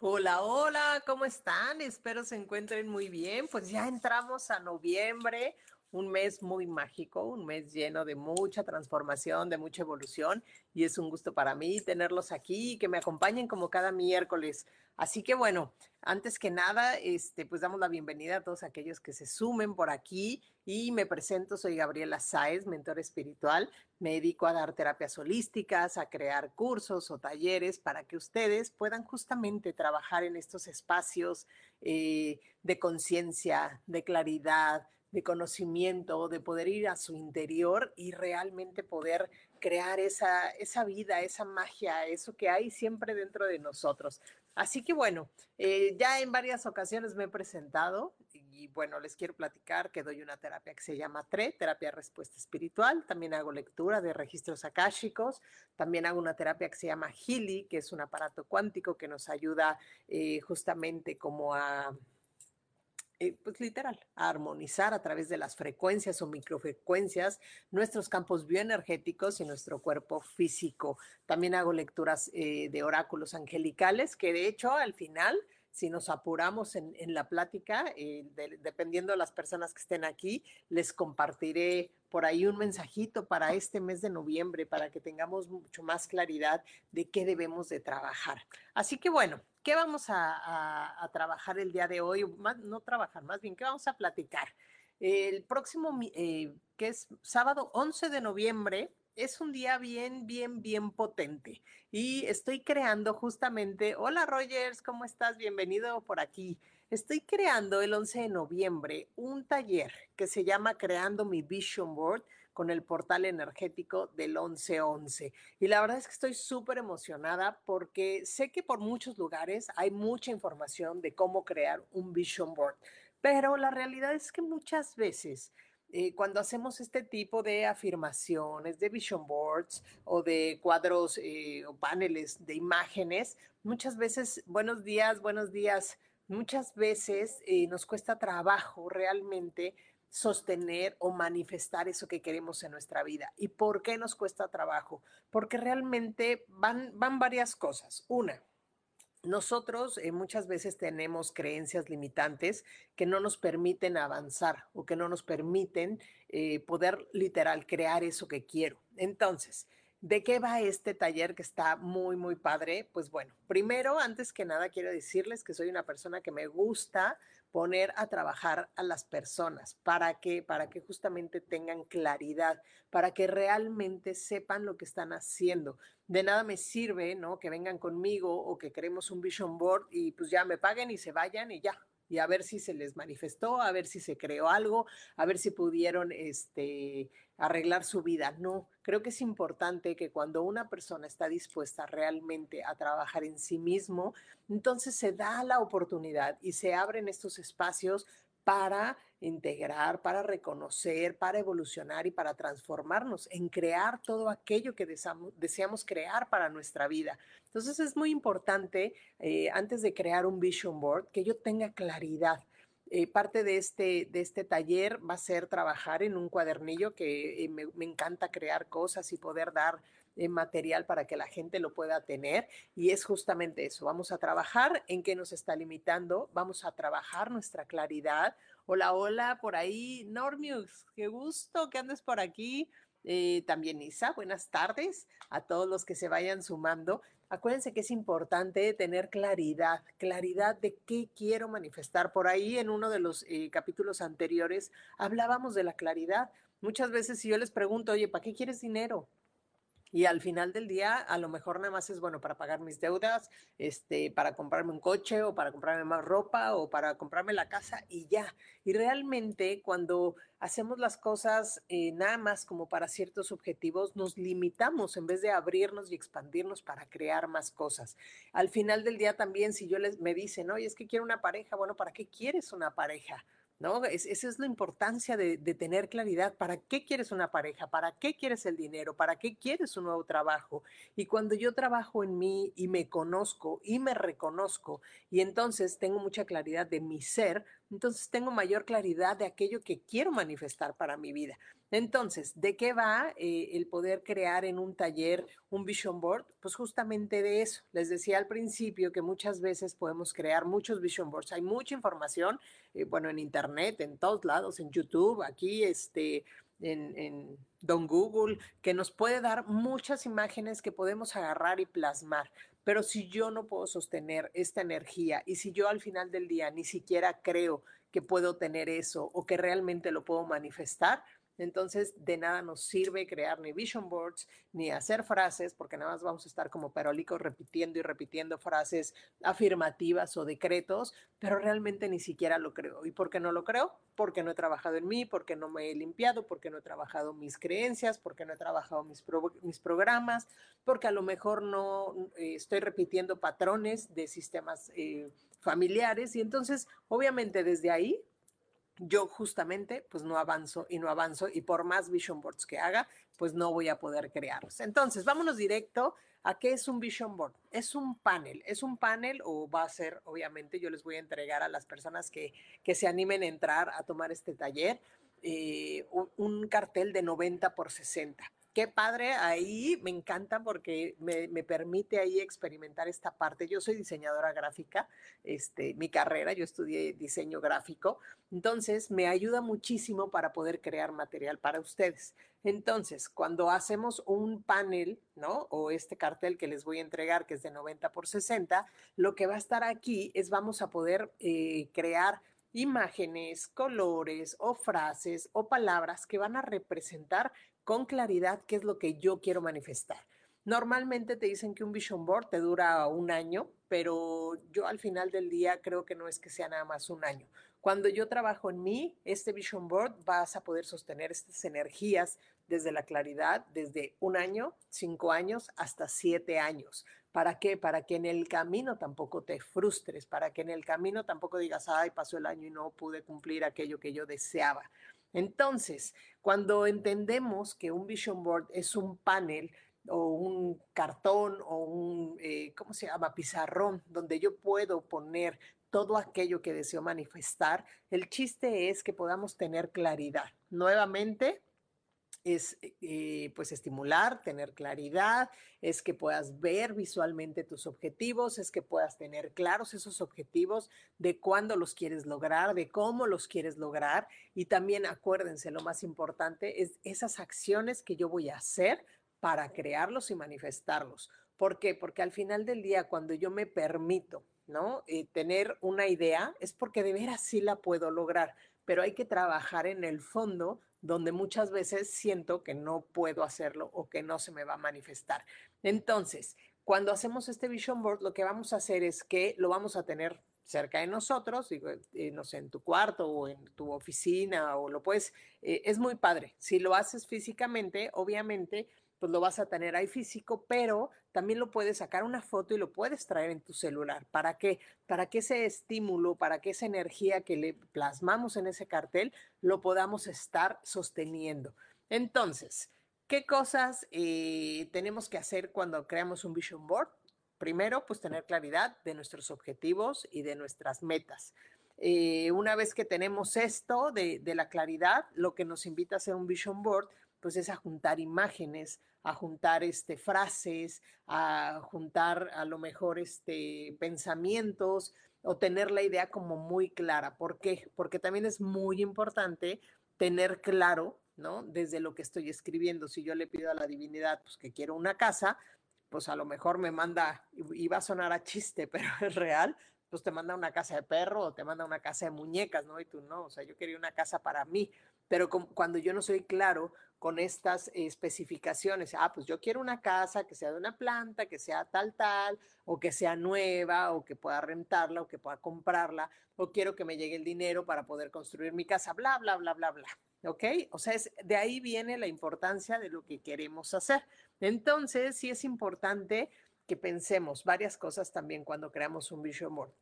Hola, hola, ¿cómo están? Espero se encuentren muy bien. Pues ya entramos a noviembre, un mes muy mágico, un mes lleno de mucha transformación, de mucha evolución y es un gusto para mí tenerlos aquí y que me acompañen como cada miércoles. Así que bueno, antes que nada, este, pues damos la bienvenida a todos aquellos que se sumen por aquí y me presento, soy Gabriela Sáez, mentor espiritual. Me dedico a dar terapias holísticas, a crear cursos o talleres para que ustedes puedan justamente trabajar en estos espacios eh, de conciencia, de claridad, de conocimiento, de poder ir a su interior y realmente poder crear esa, esa vida, esa magia, eso que hay siempre dentro de nosotros. Así que bueno, eh, ya en varias ocasiones me he presentado y bueno, les quiero platicar que doy una terapia que se llama TRE, terapia respuesta espiritual. También hago lectura de registros akáshicos. También hago una terapia que se llama Healy, que es un aparato cuántico que nos ayuda eh, justamente como a eh, pues literal, a armonizar a través de las frecuencias o microfrecuencias nuestros campos bioenergéticos y nuestro cuerpo físico. También hago lecturas eh, de oráculos angelicales, que de hecho al final, si nos apuramos en, la plática, eh, dependiendo de las personas que estén aquí, les compartiré por ahí un mensajito para este mes de noviembre, para que tengamos mucho más claridad de qué debemos de trabajar. Así que bueno, ¿Qué vamos a, trabajar el día de hoy? no trabajar, más bien, ¿qué vamos a platicar? El próximo, eh, que es sábado 11 de noviembre, es un día bien, bien, bien potente. Y estoy creando justamente, hola Rogers, ¿cómo estás? Bienvenido por aquí. Estoy creando el 11 de noviembre un taller que se llama Creando mi Vision Board con el portal energético del 1111. Y la verdad es que estoy súper emocionada porque sé que por muchos lugares hay mucha información de cómo crear un vision board, pero la realidad es que muchas veces eh, cuando hacemos este tipo de afirmaciones, de vision boards o de cuadros eh, o paneles de imágenes, muchas veces, buenos días, buenos días, muchas veces eh, nos cuesta trabajo realmente sostener o manifestar eso que queremos en nuestra vida. ¿Y por qué nos cuesta trabajo? Porque realmente van, van varias cosas. Una, nosotros eh, muchas veces tenemos creencias limitantes que no nos permiten avanzar o que no nos permiten eh, poder literal crear eso que quiero. Entonces, ¿De qué va este taller que está muy, muy padre? Pues bueno, primero, antes que nada, quiero decirles que soy una persona que me gusta poner a trabajar a las personas para que para que justamente tengan claridad, para que realmente sepan lo que están haciendo. De nada me sirve, ¿no? Que vengan conmigo o que queremos un vision board y pues ya me paguen y se vayan y ya, y a ver si se les manifestó, a ver si se creó algo, a ver si pudieron este, arreglar su vida. No, creo que es importante que cuando una persona está dispuesta realmente a trabajar en sí mismo, entonces se da la oportunidad y se abren estos espacios para integrar, para reconocer, para evolucionar y para transformarnos, en crear todo aquello que deseamos, crear para nuestra vida. Entonces es muy importante, eh, antes de crear un vision board, que yo tenga claridad. Eh, parte de este, de este taller va a ser trabajar en un cuadernillo que eh, me, encanta crear cosas y poder dar material para que la gente lo pueda tener. Y es justamente eso, vamos a trabajar en qué nos está limitando, vamos a trabajar nuestra claridad. Hola, hola, por ahí, Normius, qué gusto que andes por aquí. Eh, también Isa, buenas tardes a todos los que se vayan sumando. Acuérdense que es importante tener claridad, claridad de qué quiero manifestar. Por ahí en uno de los eh, capítulos anteriores hablábamos de la claridad. Muchas veces si yo les pregunto, oye, ¿para qué quieres dinero? Y al final del día, a lo mejor nada más es bueno para pagar mis deudas, este, para comprarme un coche o para comprarme más ropa o para comprarme la casa y ya. Y realmente cuando hacemos las cosas eh, nada más como para ciertos objetivos, nos limitamos en vez de abrirnos y expandirnos para crear más cosas. Al final del día también, si yo les me dicen, oye, es que quiero una pareja, bueno, ¿para qué quieres una pareja? ¿No? esa es la importancia de, tener claridad. ¿Para qué quieres una pareja? ¿Para qué quieres el dinero? ¿Para qué quieres un nuevo trabajo? Y cuando yo trabajo en mí y me conozco y me reconozco y entonces tengo mucha claridad de mi ser, entonces tengo mayor claridad de aquello que quiero manifestar para mi vida. Entonces, ¿de qué va eh, el poder crear en un taller un vision board? Pues justamente de eso. Les decía al principio que muchas veces podemos crear muchos vision boards. Hay mucha información, eh, bueno, en internet, en todos lados, en YouTube, aquí, este, en, en Don Google, que nos puede dar muchas imágenes que podemos agarrar y plasmar. Pero si yo no puedo sostener esta energía y si yo al final del día ni siquiera creo que puedo tener eso o que realmente lo puedo manifestar, entonces, de nada nos sirve crear ni vision boards ni hacer frases, porque nada más vamos a estar como perolicos repitiendo y repitiendo frases afirmativas o decretos, pero realmente ni siquiera lo creo. ¿Y por qué no lo creo? Porque no he trabajado en mí, porque no me he limpiado, porque no he trabajado mis creencias, porque no he trabajado mis, mis programas, porque a lo mejor no eh, estoy repitiendo patrones de sistemas eh, familiares. Y entonces, obviamente, desde ahí yo justamente pues no avanzo y no avanzo y por más vision boards que haga, pues no voy a poder crearlos. Entonces, vámonos directo a qué es un vision board. Es un panel, es un panel o va a ser, obviamente, yo les voy a entregar a las personas que, que se animen a entrar a tomar este taller, eh, un, un cartel de 90 por 60 qué padre, ahí me encanta porque me, permite ahí experimentar esta parte. Yo soy diseñadora gráfica, este, mi carrera, yo estudié diseño gráfico, entonces me ayuda muchísimo para poder crear material para ustedes. Entonces, cuando hacemos un panel, ¿no? O este cartel que les voy a entregar, que es de 90 por 60, lo que va a estar aquí es vamos a poder eh, crear imágenes, colores o frases o palabras que van a representar con claridad qué es lo que yo quiero manifestar. Normalmente te dicen que un vision board te dura un año, pero yo al final del día creo que no es que sea nada más un año. Cuando yo trabajo en mí, este vision board vas a poder sostener estas energías desde la claridad, desde un año, cinco años, hasta siete años. ¿Para qué? Para que en el camino tampoco te frustres, para que en el camino tampoco digas, ay, pasó el año y no pude cumplir aquello que yo deseaba. Entonces, cuando entendemos que un vision board es un panel o un cartón o un, eh, ¿cómo se llama? Pizarrón, donde yo puedo poner todo aquello que deseo manifestar, el chiste es que podamos tener claridad. Nuevamente, es eh, pues estimular, tener claridad, es que puedas ver visualmente tus objetivos, es que puedas tener claros esos objetivos de cuándo los quieres lograr, de cómo los quieres lograr y también acuérdense, lo más importante es esas acciones que yo voy a hacer para crearlos y manifestarlos. ¿Por qué? Porque al final del día, cuando yo me permito, ¿no? Eh, tener una idea, es porque de veras sí la puedo lograr, pero hay que trabajar en el fondo donde muchas veces siento que no puedo hacerlo o que no se me va a manifestar. Entonces, cuando hacemos este vision board, lo que vamos a hacer es que lo vamos a tener cerca de nosotros, digo, eh, no sé, en tu cuarto o en tu oficina o lo puedes, eh, es muy padre. Si lo haces físicamente, obviamente pues lo vas a tener ahí físico, pero también lo puedes sacar una foto y lo puedes traer en tu celular. ¿Para qué? Para que ese estímulo, para que esa energía que le plasmamos en ese cartel lo podamos estar sosteniendo. Entonces, ¿qué cosas eh, tenemos que hacer cuando creamos un vision board? Primero, pues tener claridad de nuestros objetivos y de nuestras metas. Eh, una vez que tenemos esto de, de la claridad, lo que nos invita a hacer un vision board pues es a juntar imágenes, a juntar este, frases, a juntar a lo mejor este, pensamientos o tener la idea como muy clara. ¿Por qué? Porque también es muy importante tener claro, ¿no? Desde lo que estoy escribiendo, si yo le pido a la divinidad, pues que quiero una casa, pues a lo mejor me manda, y va a sonar a chiste, pero es real, pues te manda una casa de perro o te manda una casa de muñecas, ¿no? Y tú no, o sea, yo quería una casa para mí, pero cuando yo no soy claro con estas especificaciones. Ah, pues yo quiero una casa que sea de una planta, que sea tal, tal, o que sea nueva, o que pueda rentarla, o que pueda comprarla, o quiero que me llegue el dinero para poder construir mi casa, bla, bla, bla, bla, bla. ¿Ok? O sea, es, de ahí viene la importancia de lo que queremos hacer. Entonces, sí es importante que pensemos varias cosas también cuando creamos un vision board.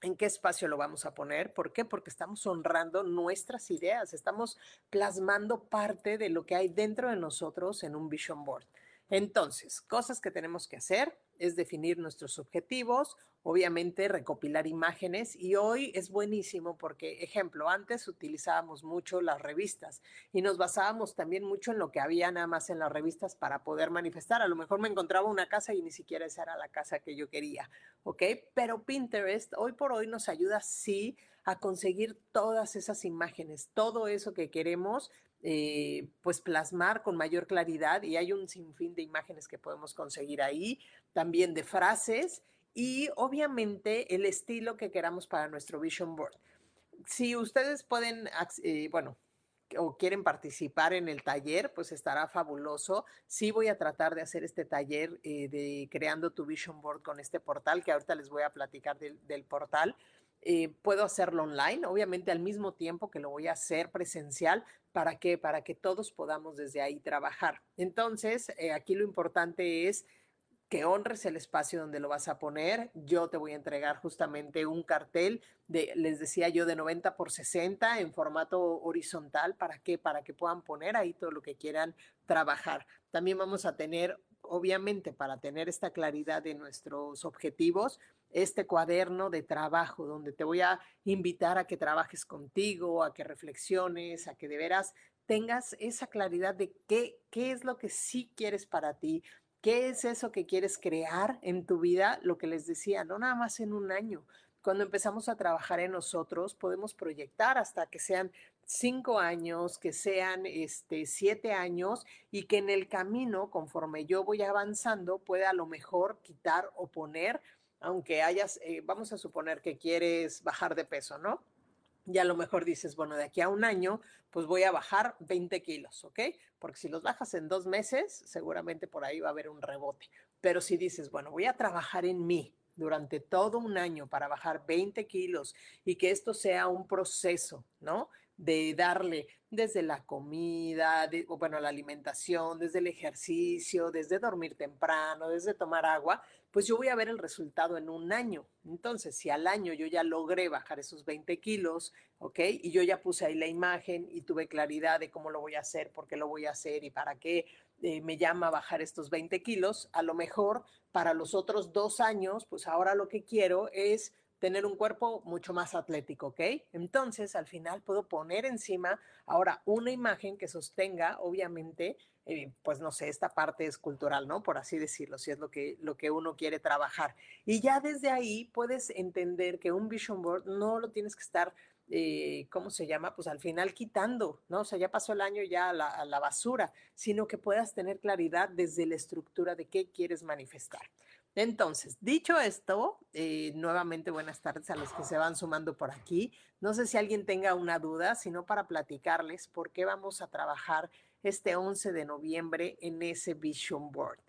¿En qué espacio lo vamos a poner? ¿Por qué? Porque estamos honrando nuestras ideas, estamos plasmando parte de lo que hay dentro de nosotros en un vision board. Entonces, cosas que tenemos que hacer es definir nuestros objetivos, obviamente recopilar imágenes y hoy es buenísimo porque, ejemplo, antes utilizábamos mucho las revistas y nos basábamos también mucho en lo que había nada más en las revistas para poder manifestar. A lo mejor me encontraba una casa y ni siquiera esa era la casa que yo quería, ¿ok? Pero Pinterest hoy por hoy nos ayuda sí a conseguir todas esas imágenes, todo eso que queremos eh, pues plasmar con mayor claridad y hay un sinfín de imágenes que podemos conseguir ahí, también de frases y obviamente el estilo que queramos para nuestro vision board. Si ustedes pueden, eh, bueno, o quieren participar en el taller, pues estará fabuloso. Sí voy a tratar de hacer este taller eh, de creando tu vision board con este portal, que ahorita les voy a platicar del portal. Eh, puedo hacerlo online, obviamente al mismo tiempo que lo voy a hacer presencial. ¿Para qué? Para que todos podamos desde ahí trabajar. Entonces, eh, aquí lo importante es que honres el espacio donde lo vas a poner. Yo te voy a entregar justamente un cartel de, les decía yo, de 90 por 60 en formato horizontal. ¿Para qué? Para que puedan poner ahí todo lo que quieran trabajar. También vamos a tener, obviamente, para tener esta claridad de nuestros objetivos, este cuaderno de trabajo donde te voy a invitar a que trabajes contigo, a que reflexiones, a que de veras tengas esa claridad de qué, qué es lo que sí quieres para ti, qué es eso que quieres crear en tu vida, lo que les decía, no nada más en un año. Cuando empezamos a trabajar en nosotros, podemos proyectar hasta que sean cinco años, que sean este, siete años y que en el camino, conforme yo voy avanzando, pueda a lo mejor quitar o poner aunque hayas, eh, vamos a suponer que quieres bajar de peso, ¿no? Y a lo mejor dices, bueno, de aquí a un año, pues voy a bajar 20 kilos, ¿ok? Porque si los bajas en dos meses, seguramente por ahí va a haber un rebote. Pero si dices, bueno, voy a trabajar en mí durante todo un año para bajar 20 kilos y que esto sea un proceso, ¿no? de darle desde la comida, de, bueno, la alimentación, desde el ejercicio, desde dormir temprano, desde tomar agua, pues yo voy a ver el resultado en un año. Entonces, si al año yo ya logré bajar esos 20 kilos, ¿ok? Y yo ya puse ahí la imagen y tuve claridad de cómo lo voy a hacer, por qué lo voy a hacer y para qué eh, me llama bajar estos 20 kilos, a lo mejor para los otros dos años, pues ahora lo que quiero es tener un cuerpo mucho más atlético, ¿ok? Entonces, al final puedo poner encima ahora una imagen que sostenga, obviamente, eh, pues no sé, esta parte escultural, ¿no? Por así decirlo, si es lo que, lo que uno quiere trabajar. Y ya desde ahí puedes entender que un vision board no lo tienes que estar eh, ¿cómo se llama? Pues al final quitando, ¿no? O sea, ya pasó el año ya a la, a la, basura, sino que puedas tener claridad desde la estructura de qué quieres manifestar. Entonces, dicho esto, eh, nuevamente buenas tardes a los que se van sumando por aquí. No sé si alguien tenga una duda, sino para platicarles por qué vamos a trabajar este 11 de noviembre en ese Vision Board.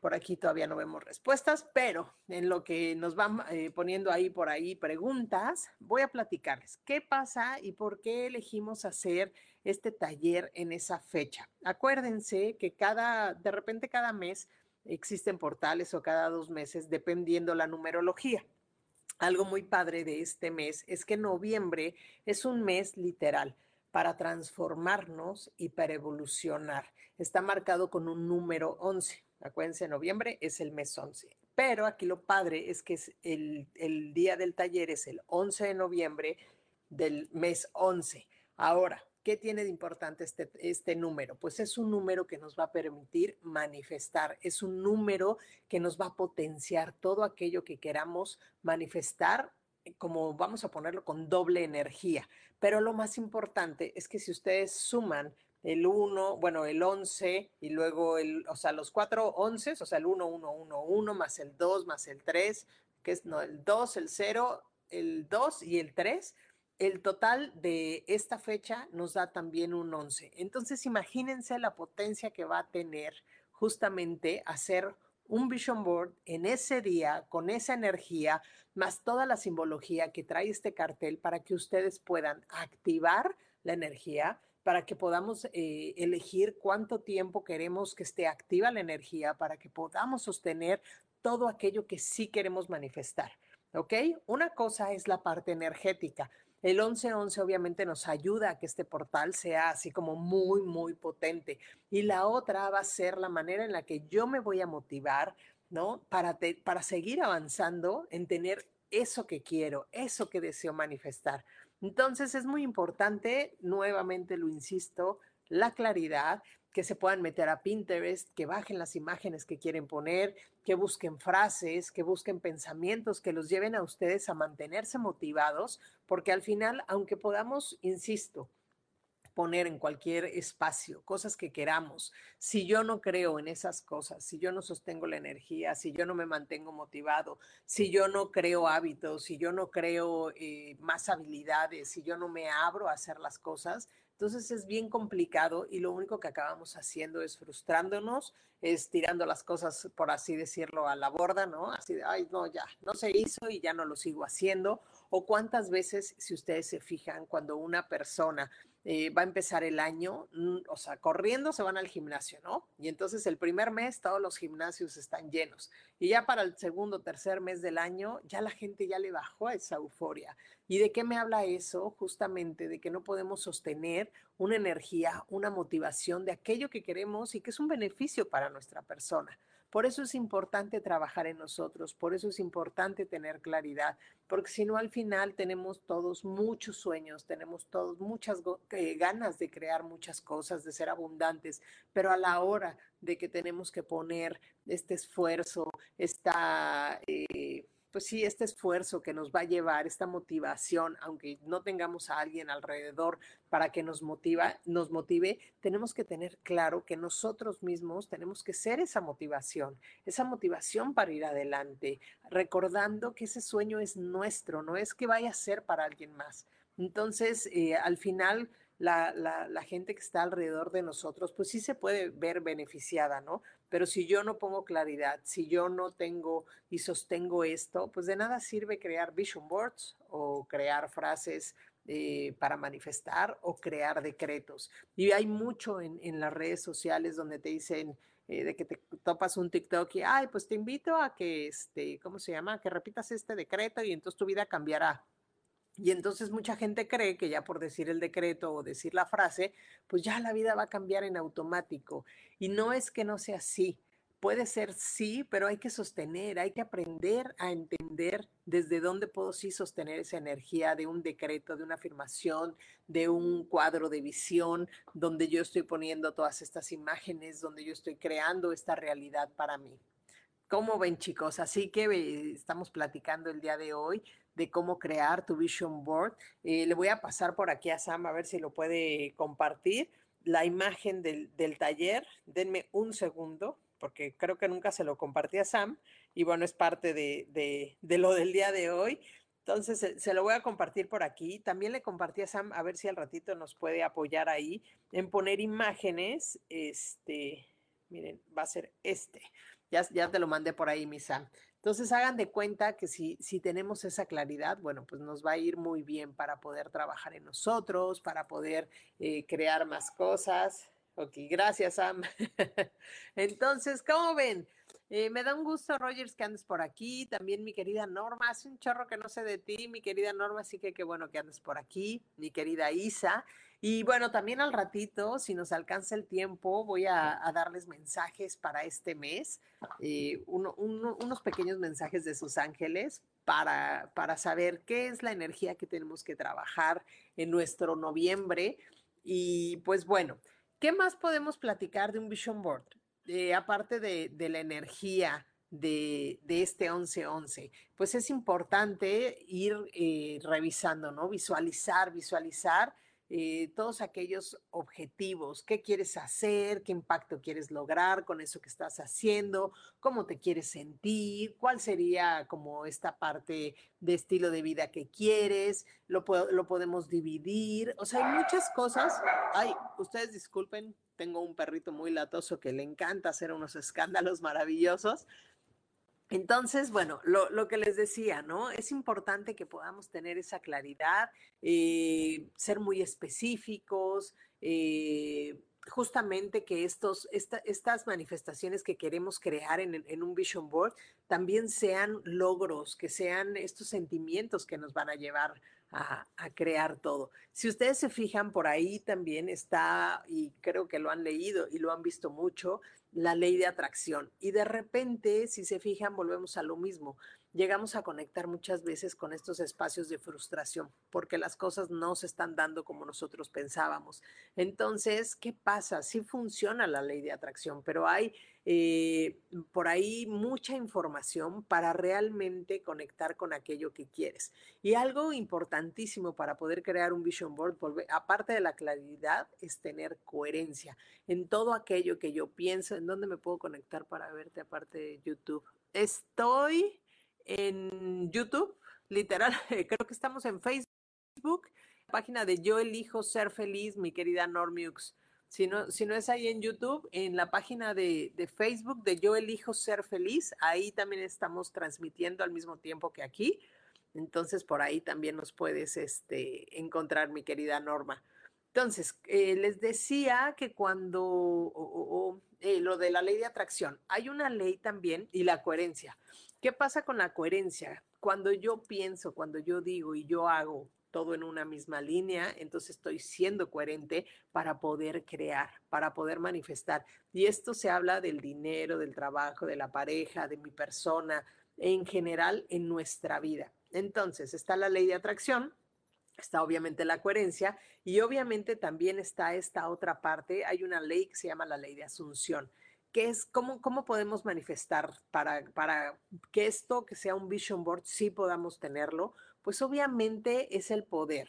Por aquí todavía no vemos respuestas, pero en lo que nos van eh, poniendo ahí por ahí preguntas, voy a platicarles qué pasa y por qué elegimos hacer este taller en esa fecha. Acuérdense que cada, de repente cada mes, existen portales o cada dos meses, dependiendo la numerología. Algo muy padre de este mes es que noviembre es un mes literal para transformarnos y para evolucionar. Está marcado con un número 11. Acuérdense, noviembre es el mes 11. Pero aquí lo padre es que el, día del taller es el 11 de noviembre del mes 11. Ahora, ¿Qué tiene de importante este, este número? Pues es un número que nos va a permitir manifestar, es un número que nos va a potenciar todo aquello que queramos manifestar, como vamos a ponerlo con doble energía. Pero lo más importante es que si ustedes suman el 1, bueno, el 11 y luego el, o sea, los cuatro 11, o sea, el 1, 1, 1, 1 más el 2 más el 3, que es no, el 2, el 0, el 2 y el 3, el total de esta fecha nos da también un 11. Entonces, imagínense la potencia que va a tener justamente hacer un vision board en ese día, con esa energía, más toda la simbología que trae este cartel para que ustedes puedan activar la energía, para que podamos eh, elegir cuánto tiempo queremos que esté activa la energía, para que podamos sostener todo aquello que sí queremos manifestar. ¿ok? Una cosa es la parte energética. El 1111 obviamente nos ayuda a que este portal sea así como muy, muy potente. Y la otra va a ser la manera en la que yo me voy a motivar, ¿no? Para, para seguir avanzando en tener eso que quiero, eso que deseo manifestar. Entonces es muy importante, nuevamente lo insisto, la claridad, que se puedan meter a Pinterest, que bajen las imágenes que quieren poner, que busquen frases, que busquen pensamientos que los lleven a ustedes a mantenerse motivados, porque al final, aunque podamos, insisto, poner en cualquier espacio, cosas que queramos. Si yo no creo en esas cosas, si yo no sostengo la energía, si yo no me mantengo motivado, si yo no creo hábitos, si yo no creo eh, más habilidades, si yo no me abro a hacer las cosas, entonces es bien complicado y lo único que acabamos haciendo es frustrándonos, es tirando las cosas, por así decirlo, a la borda, ¿no? Así de, ay, no, ya, no se hizo y ya no lo sigo haciendo. O cuántas veces, si ustedes se fijan, cuando una persona eh, va a empezar el año, mm, o sea, corriendo se van al gimnasio, ¿no? Y entonces el primer mes todos los gimnasios están llenos. Y ya para el segundo, tercer mes del año, ya la gente ya le bajó a esa euforia. ¿Y de qué me habla eso? Justamente de que no podemos sostener una energía, una motivación de aquello que queremos y que es un beneficio para nuestra persona. Por eso es importante trabajar en nosotros, por eso es importante tener claridad, porque si no al final tenemos todos muchos sueños, tenemos todos muchas eh, ganas de crear muchas cosas, de ser abundantes, pero a la hora de que tenemos que poner este esfuerzo, esta... Eh, pues sí, este esfuerzo que nos va a llevar, esta motivación, aunque no tengamos a alguien alrededor para que nos motive, tenemos que tener claro que nosotros mismos tenemos que ser esa motivación, esa motivación para ir adelante, recordando que ese sueño es nuestro, no es que vaya a ser para alguien más. Entonces, eh, al final, la, la, gente que está alrededor de nosotros, pues sí se puede ver beneficiada, ¿no? Pero si yo no pongo claridad, si yo no tengo y sostengo esto, pues de nada sirve crear vision boards o crear frases eh, para manifestar o crear decretos. Y hay mucho en, las redes sociales donde te dicen, eh, de que te topas un TikTok y, ay, pues te invito a que, este, ¿cómo se llama? Que repitas este decreto y entonces tu vida cambiará. Y entonces mucha gente cree que ya por decir el decreto o decir la frase, pues ya la vida va a cambiar en automático. Y no es que no sea así. Puede ser sí, pero hay que sostener, hay que aprender a entender desde dónde puedo sí sostener esa energía de un decreto, de una afirmación, de un cuadro de visión, donde yo estoy poniendo todas estas imágenes, donde yo estoy creando esta realidad para mí. ¿Cómo ven chicos? Así que eh, estamos platicando el día de hoy de cómo crear tu vision board. Eh, le voy a pasar por aquí a Sam a ver si lo puede compartir. La imagen del, taller, denme un segundo, porque creo que nunca se lo compartí a Sam y bueno, es parte de, lo del día de hoy. Entonces, se, lo voy a compartir por aquí. También le compartí a Sam a ver si al ratito nos puede apoyar ahí en poner imágenes. Este, miren, va a ser este. Ya, ya te lo mandé por ahí, mi Sam. Entonces hagan de cuenta que si, si tenemos esa claridad, bueno, pues nos va a ir muy bien para poder trabajar en nosotros, para poder eh, crear más cosas. Ok, gracias, Sam. Entonces, ¿cómo ven? Eh, me da un gusto, Rogers, que andes por aquí. También mi querida Norma, hace un chorro que no sé de ti, mi querida Norma, así que qué bueno que andes por aquí. Mi querida Isa. Y bueno, también al ratito, si nos alcanza el tiempo, voy a, darles mensajes para este mes, eh, unos pequeños mensajes de sus ángeles para, para saber qué es la energía que tenemos que trabajar en nuestro noviembre. Y pues bueno, ¿qué más podemos platicar de un vision board? Eh, aparte de, la energía, de, este 11-11, pues es importante ir eh, revisando, ¿no? Visualizar, visualizar eh, todos aquellos objetivos, qué quieres hacer, qué impacto quieres lograr con eso que estás haciendo, cómo te quieres sentir, cuál sería como esta parte de estilo de vida que quieres, lo, lo podemos dividir, o sea, hay muchas cosas. Ay, ustedes disculpen, tengo un perrito muy latoso que le encanta hacer unos escándalos maravillosos. Entonces, bueno, lo, que les decía, ¿no? Es importante que podamos tener esa claridad, eh, ser muy específicos, eh, justamente que estos, estas manifestaciones que queremos crear en, un vision board también sean logros, que sean estos sentimientos que nos van a llevar a, crear todo. Si ustedes se fijan, por ahí también está, y creo que lo han leído y lo han visto mucho, la ley de atracción. Y de repente, si se fijan, volvemos a lo mismo llegamos a conectar muchas veces con estos espacios de frustración porque las cosas no se están dando como nosotros pensábamos. Entonces, ¿qué pasa? Sí funciona la ley de atracción, pero hay eh, por ahí mucha información para realmente conectar con aquello que quieres. Y algo importantísimo para poder crear un vision board, aparte de la claridad, es tener coherencia en todo aquello que yo pienso. ¿En dónde me puedo conectar para verte aparte de YouTube? Estoy en YouTube, literal, creo que estamos en Facebook, página de Yo elijo ser feliz, mi querida Normiux. Si no, si no es ahí en YouTube, en la página de, de, Facebook de Yo elijo ser feliz, ahí también estamos transmitiendo al mismo tiempo que aquí. Entonces, por ahí también nos puedes este, encontrar, mi querida Norma. Entonces, eh, les decía que cuando, eh, lo de la ley de atracción, hay una ley también y la coherencia. ¿Qué pasa con la coherencia? Cuando yo pienso, cuando yo digo y yo hago todo en una misma línea, entonces estoy siendo coherente para poder crear, para poder manifestar. Y esto se habla del dinero, del trabajo, de la pareja, de mi persona, en general en nuestra vida. Entonces, está la ley de atracción, está obviamente la coherencia y obviamente también está esta otra parte, hay una ley que se llama la ley de asunción. ¿Qué es, cómo, cómo podemos manifestar para, para que esto, que sea un vision board, sí podamos tenerlo? Pues obviamente es el poder.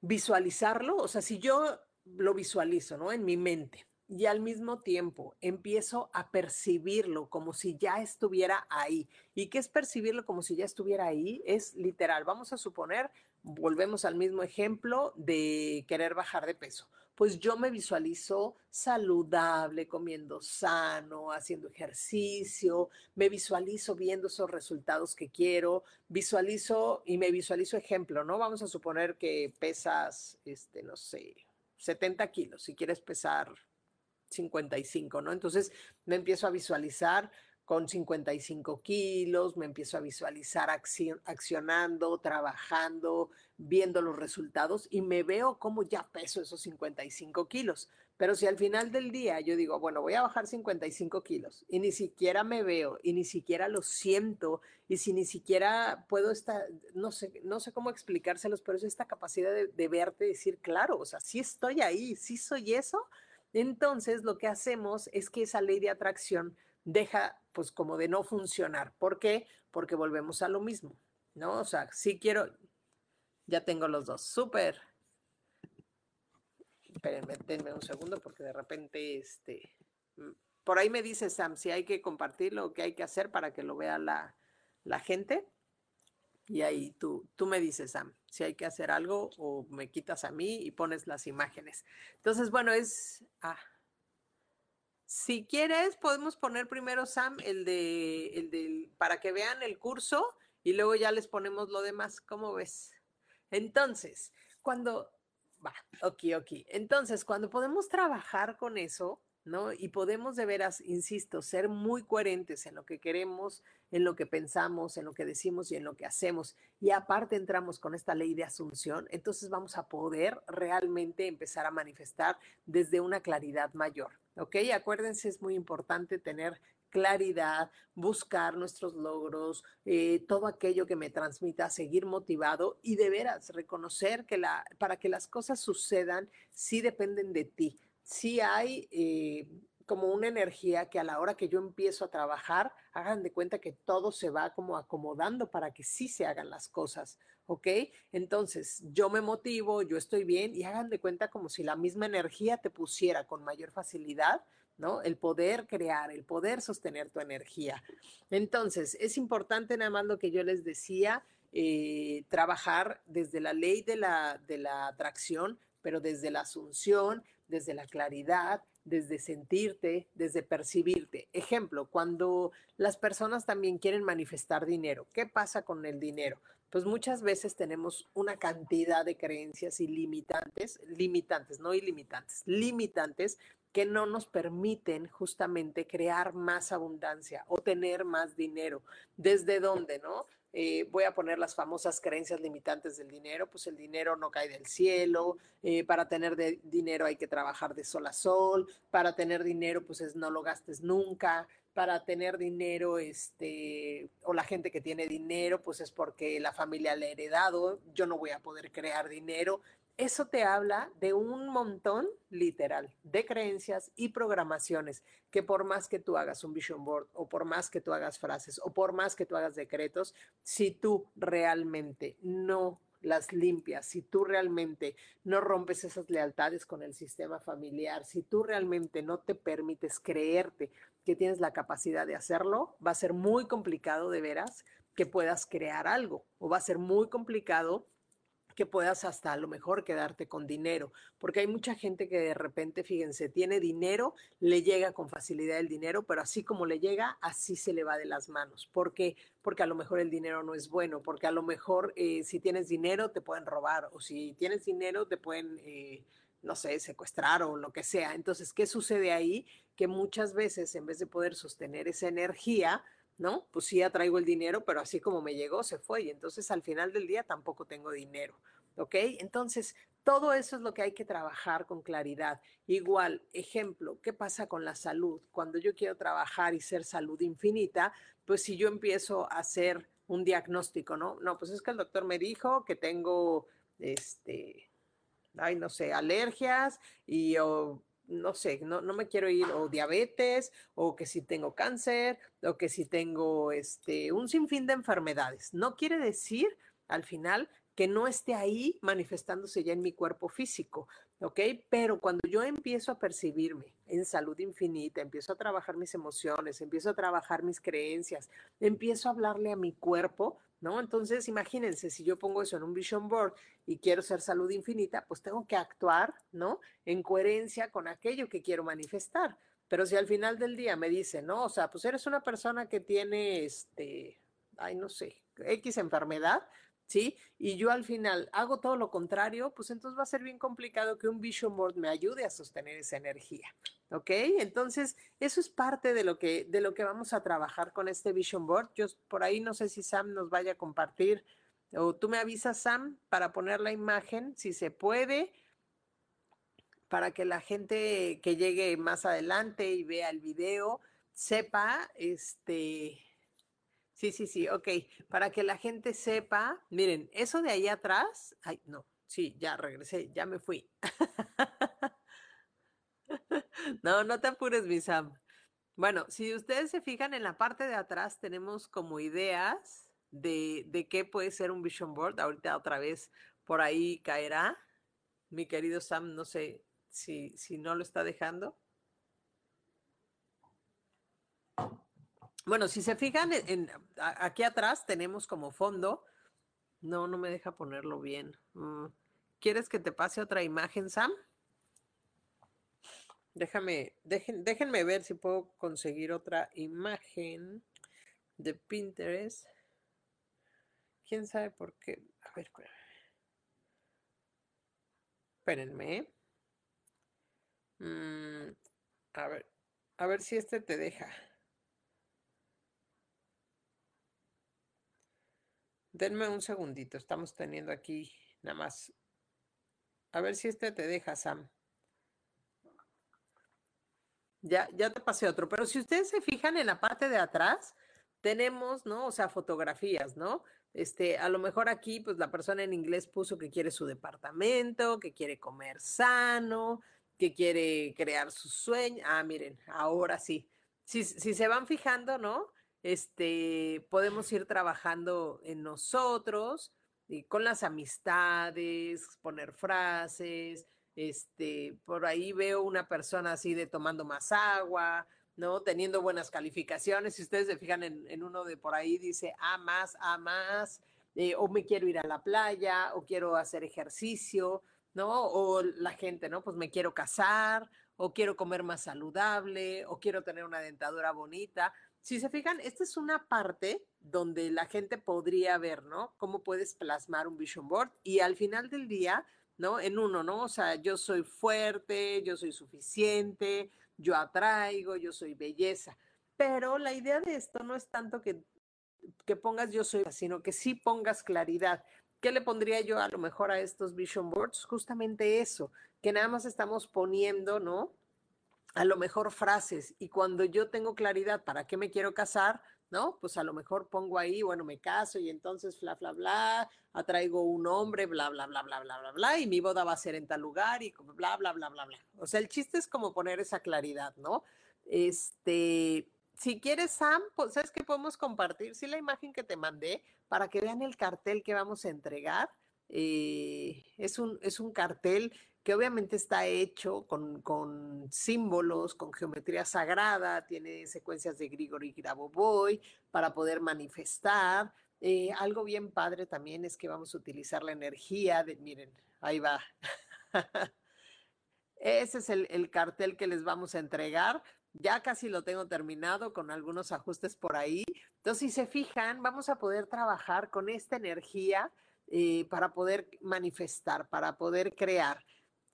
Visualizarlo, o sea, si yo lo visualizo, ¿no? En mi mente y al mismo tiempo empiezo a percibirlo como si ya estuviera ahí. ¿Y qué es percibirlo como si ya estuviera ahí? Es literal. Vamos a suponer, volvemos al mismo ejemplo de querer bajar de peso pues yo me visualizo saludable, comiendo sano, haciendo ejercicio, me visualizo viendo esos resultados que quiero, visualizo y me visualizo ejemplo, ¿no? Vamos a suponer que pesas, este, no sé, 70 kilos, si quieres pesar 55, ¿no? Entonces me empiezo a visualizar con 55 kilos, me empiezo a visualizar accionando, trabajando, viendo los resultados y me veo como ya peso esos 55 kilos. Pero si al final del día yo digo, bueno, voy a bajar 55 kilos y ni siquiera me veo y ni siquiera lo siento y si ni siquiera puedo estar, no sé, no sé cómo explicárselos, pero es esta capacidad de, de verte decir, claro, o sea, sí estoy ahí, sí soy eso. Entonces lo que hacemos es que esa ley de atracción deja pues como de no funcionar. ¿Por qué? Porque volvemos a lo mismo, ¿no? O sea, si quiero, ya tengo los dos, súper. Espérenme, denme un segundo porque de repente, este, mm, por ahí me dice Sam si hay que compartirlo o qué hay que hacer para que lo vea la, la gente. Y ahí tú, tú me dices, Sam, si hay que hacer algo o me quitas a mí y pones las imágenes. Entonces, bueno, es... Ah, si quieres, podemos poner primero, Sam, el de, el del, para que vean el curso y luego ya les ponemos lo demás. ¿Cómo ves? Entonces, cuando, va, ok, ok. Entonces, cuando podemos trabajar con eso, ¿no? Y podemos de veras, insisto, ser muy coherentes en lo que queremos, en lo que pensamos, en lo que decimos y en lo que hacemos. Y aparte entramos con esta ley de asunción, entonces vamos a poder realmente empezar a manifestar desde una claridad mayor. ¿Ok? Acuérdense, es muy importante tener claridad, buscar nuestros logros, eh, todo aquello que me transmita, seguir motivado y de veras reconocer que la, para que las cosas sucedan, sí dependen de ti. Sí hay eh, como una energía que a la hora que yo empiezo a trabajar, hagan de cuenta que todo se va como acomodando para que sí se hagan las cosas, ¿ok? Entonces, yo me motivo, yo estoy bien y hagan de cuenta como si la misma energía te pusiera con mayor facilidad, ¿no? El poder crear, el poder sostener tu energía. Entonces, es importante nada más lo que yo les decía, eh, trabajar desde la ley de la, de la atracción, pero desde la asunción, desde la claridad, desde sentirte, desde percibirte. Ejemplo, cuando las personas también quieren manifestar dinero, ¿qué pasa con el dinero? Pues muchas veces tenemos una cantidad de creencias ilimitantes, limitantes, no ilimitantes, limitantes que no nos permiten justamente crear más abundancia o tener más dinero. ¿Desde dónde, no? Eh, voy a poner las famosas creencias limitantes del dinero, pues el dinero no cae del cielo, eh, para tener dinero hay que trabajar de sol a sol, para tener dinero pues es no lo gastes nunca, para tener dinero, este, o la gente que tiene dinero, pues es porque la familia le ha heredado, yo no voy a poder crear dinero. Eso te habla de un montón, literal, de creencias y programaciones que por más que tú hagas un vision board o por más que tú hagas frases o por más que tú hagas decretos, si tú realmente no las limpias, si tú realmente no rompes esas lealtades con el sistema familiar, si tú realmente no te permites creerte que tienes la capacidad de hacerlo, va a ser muy complicado de veras que puedas crear algo o va a ser muy complicado que puedas hasta a lo mejor quedarte con dinero, porque hay mucha gente que de repente, fíjense, tiene dinero, le llega con facilidad el dinero, pero así como le llega, así se le va de las manos. ¿Por qué? Porque a lo mejor el dinero no es bueno, porque a lo mejor eh, si tienes dinero te pueden robar o si tienes dinero te pueden... Eh, no sé, secuestrar o lo que sea. Entonces, ¿qué sucede ahí? Que muchas veces, en vez de poder sostener esa energía, ¿no? Pues sí, atraigo el dinero, pero así como me llegó, se fue. Y entonces al final del día tampoco tengo dinero, ¿ok? Entonces, todo eso es lo que hay que trabajar con claridad. Igual, ejemplo, ¿qué pasa con la salud? Cuando yo quiero trabajar y ser salud infinita, pues si yo empiezo a hacer un diagnóstico, ¿no? No, pues es que el doctor me dijo que tengo, este, ay, no sé, alergias y o no sé, no, no, me quiero ir o diabetes o que si tengo cáncer o que si tengo este, un sinfín de enfermedades. No quiere decir al final que no esté ahí manifestándose ya en mi cuerpo físico, ¿ok? Pero cuando yo empiezo a percibirme en salud infinita, empiezo a trabajar mis emociones, empiezo a trabajar mis creencias, empiezo a hablarle a mi cuerpo, ¿no? Entonces, imagínense, si yo pongo eso en un vision board y quiero ser salud infinita, pues tengo que actuar, ¿no? En coherencia con aquello que quiero manifestar. Pero si al final del día me dicen, no, o sea, pues eres una persona que tiene, este, ay, no sé, X enfermedad, ¿sí? Y yo al final hago todo lo contrario, pues entonces va a ser bien complicado que un vision board me ayude a sostener esa energía, ¿ok? Entonces, eso es parte de lo que, de lo que vamos a trabajar con este vision board. Yo por ahí no sé si Sam nos vaya a compartir o tú me avisas, Sam, para poner la imagen, si se puede, para que la gente que llegue más adelante y vea el video sepa, este, Sí, sí, sí, ok. Para que la gente sepa, miren, eso de ahí atrás, ay, no, sí, ya regresé, ya me fui. no, no te apures, mi Sam. Bueno, si ustedes se fijan en la parte de atrás, tenemos como ideas de, de qué puede ser un vision board. Ahorita otra vez por ahí caerá. Mi querido Sam, no sé si, si no lo está dejando. Bueno, si se fijan, en, aquí atrás tenemos como fondo. No, no me deja ponerlo bien. Mm, ¿Quieres que te pase otra imagen, Sam? Déjame, déjenme ver si puedo conseguir otra imagen de Pinterest. ¿Quién sabe por qué? A ver, espérenme. Mm, a ver, a ver si este te deja. Denme un segundito, estamos teniendo aquí nada más. A ver si este te deja, Sam. Ya, ya te pasé otro, pero si ustedes se fijan en la parte de atrás, tenemos, ¿no? O sea, fotografías, ¿no? Este, a lo mejor aquí, pues la persona en inglés puso que quiere su departamento, que quiere comer sano, que quiere crear su sueño. Ah, miren, ahora sí. Si, si se van fijando, ¿no? Este, podemos ir trabajando en nosotros, y con las amistades, poner frases, este, por ahí veo una persona así de tomando más agua, ¿no? Teniendo buenas calificaciones. Si ustedes se fijan en, uno de por ahí, dice A más, A más, eh, o me quiero ir a la playa, o quiero hacer ejercicio, ¿no? O la gente, ¿no? Pues me quiero casar, o quiero comer más saludable, o quiero tener una dentadura bonita. Si se fijan, esta es una parte donde la gente podría ver, ¿no? Cómo puedes plasmar un vision board y al final del día, ¿no? En uno, ¿no? O sea, yo soy fuerte, yo soy suficiente, yo atraigo, yo soy belleza. Pero la idea de esto no es tanto que, que pongas yo soy, sino que sí pongas claridad. ¿Qué le pondría yo a lo mejor a estos vision boards? Justamente eso, que nada más estamos poniendo, ¿no? A lo mejor frases y cuando yo tengo claridad para qué me quiero casar, ¿no? Pues a lo mejor pongo ahí, bueno, me caso y entonces bla, bla, bla, atraigo un hombre, bla, bla, bla, bla, bla, bla, bla, y mi boda va a ser en tal lugar y bla, bla, bla, bla, bla. O sea, el chiste es como poner esa claridad, ¿no? Este, si quieres, Sam, pues, ¿sabes qué podemos compartir? Sí, la imagen que te mandé para que vean el cartel que vamos a entregar. Eh, es, un, es un cartel que obviamente está hecho con, símbolos, con geometría sagrada, tiene secuencias de Grigori Grabovoi para poder manifestar. Eh, algo bien padre también es que vamos a utilizar la energía de, miren, ahí va. Ese es el, el cartel que les vamos a entregar. Ya casi lo tengo terminado con algunos ajustes por ahí. Entonces, si se fijan, vamos a poder trabajar con esta energía eh, para poder manifestar, para poder crear.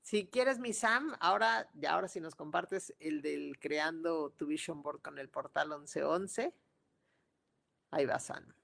Si quieres, mi Sam, ahora, ahora si nos compartes el del creando tu vision board con el portal 1111. Ahí va, Sam.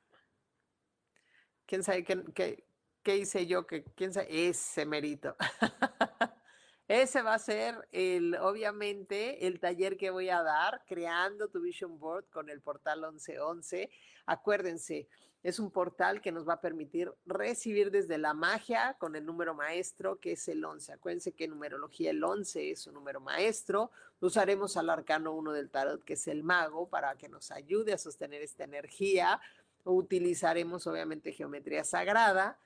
¿Quién sabe qué, qué, hice yo? Que, ¿Quién sabe? Ese merito. Ese va a ser el, obviamente, el taller que voy a dar, creando tu vision board con el portal 1111. Acuérdense, es un portal que nos va a permitir recibir desde la magia con el número maestro, que es el 11. Acuérdense que en numerología el 11 es un número maestro. Usaremos al arcano 1 del tarot, que es el mago, para que nos ayude a sostener esta energía. Utilizaremos obviamente geometría sagrada.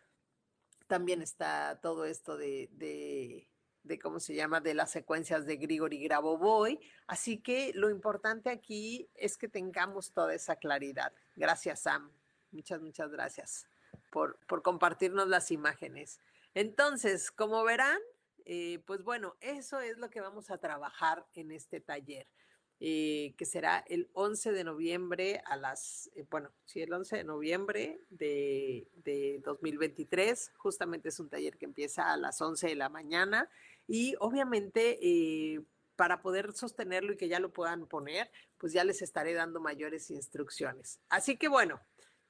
También está todo esto de, de, de cómo se llama, de las secuencias de Grigori Grabovoi. Así que lo importante aquí es que tengamos toda esa claridad. Gracias, Sam. Muchas, muchas gracias por, compartirnos las imágenes. Entonces, como verán, eh, pues bueno, eso es lo que vamos a trabajar en este taller, eh, que será el 11 de noviembre a las, eh, bueno, sí, el 11 de noviembre de, de, 2023. Justamente es un taller que empieza a las 11 de la mañana y obviamente para poder sostenerlo y que ya lo puedan poner, pues ya les estaré dando mayores instrucciones. Así que bueno,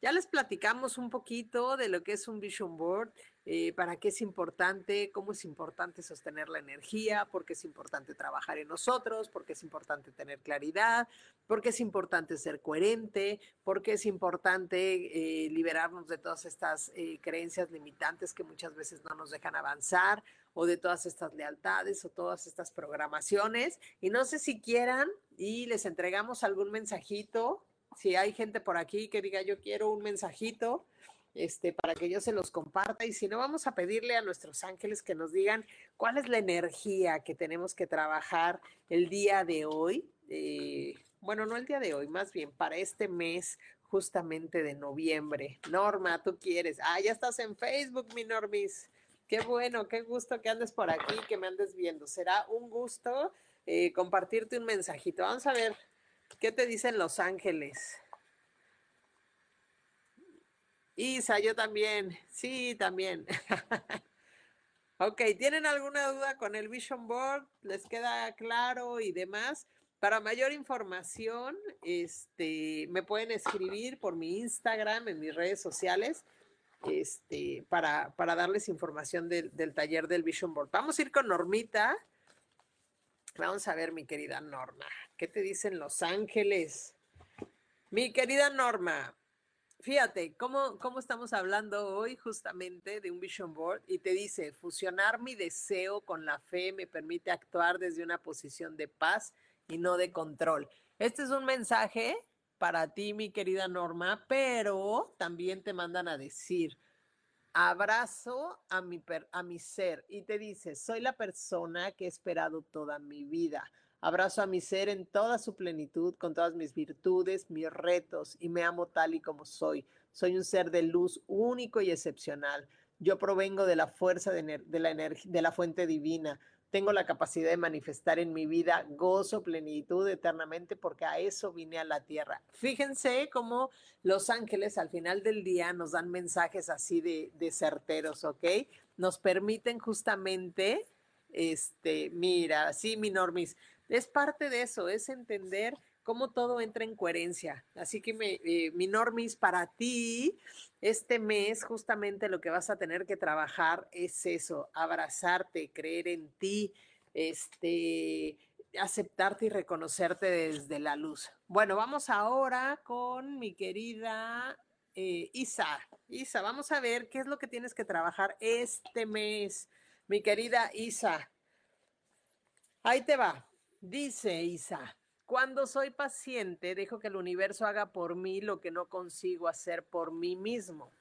ya les platicamos un poquito de lo que es un vision board, eh, para qué es importante, cómo es importante sostener la energía, por qué es importante trabajar en nosotros, por qué es importante tener claridad, por qué es importante ser coherente, por qué es importante eh, liberarnos de todas estas eh, creencias limitantes que muchas veces no nos dejan avanzar, o de todas estas lealtades o todas estas programaciones. Y no sé si quieran y les entregamos algún mensajito si hay gente por aquí que diga yo quiero un mensajito, este, para que yo se los comparta. Y si no, vamos a pedirle a nuestros ángeles que nos digan cuál es la energía que tenemos que trabajar el día de hoy. Eh, bueno, no el día de hoy, más bien para este mes justamente de noviembre. Norma, tú quieres. Ah, ya estás en Facebook, mi Normis. Qué bueno, qué gusto que andes por aquí, que me andes viendo. Será un gusto eh, compartirte un mensajito. Vamos a ver ¿Qué te dicen Los Ángeles? Isa, yo también. Sí, también. ok, ¿tienen alguna duda con el Vision Board? ¿Les queda claro y demás? Para mayor información, este, me pueden escribir por mi Instagram, en mis redes sociales, este, para, para darles información del, del taller del Vision Board. Vamos a ir con Normita. Vamos a ver, mi querida Norma. ¿Qué te dicen Los Ángeles? Mi querida Norma, fíjate cómo, cómo estamos hablando hoy justamente de un vision board y te dice, fusionar mi deseo con la fe me permite actuar desde una posición de paz y no de control. Este es un mensaje para ti, mi querida Norma, pero también te mandan a decir, abrazo a mi, a mi ser y te dice, soy la persona que he esperado toda mi vida. Abrazo a mi ser en toda su plenitud, con todas mis virtudes, mis retos, y me amo tal y como soy. Soy un ser de luz único y excepcional. Yo provengo de la fuerza de, de la, de la fuente divina. Tengo la capacidad de manifestar en mi vida gozo, plenitud eternamente, porque a eso vine a la tierra. Fíjense cómo los ángeles al final del día nos dan mensajes así de, certeros, ¿ok? Nos permiten justamente, este, mira, sí, mi normis, es parte de eso, es entender cómo todo entra en coherencia. Así que me, eh, mi normis para ti, este mes justamente lo que vas a tener que trabajar es eso, abrazarte, creer en ti, este, aceptarte y reconocerte desde la luz. Bueno, vamos ahora con mi querida eh, Isa. Isa, vamos a ver qué es lo que tienes que trabajar este mes. Mi querida Isa, ahí te va. Dice Isa, cuando soy paciente, dejo que el universo haga por mí lo que no consigo hacer por mí mismo.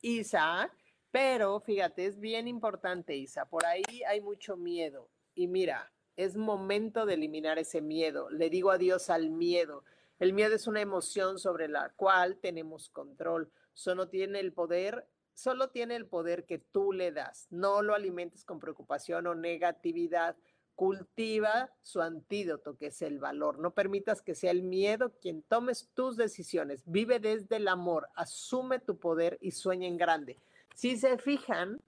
Isa, pero fíjate, es bien importante, Isa, por ahí hay mucho miedo. Y mira, es momento de eliminar ese miedo. Le digo adiós al miedo. El miedo es una emoción sobre la cual tenemos control. Solo tiene el poder, solo tiene el poder que tú le das. No lo alimentes con preocupación o negatividad cultiva su antídoto, que es el valor. No permitas que sea el miedo quien tomes tus decisiones. Vive desde el amor, asume tu poder y sueña en grande. Si se fijan,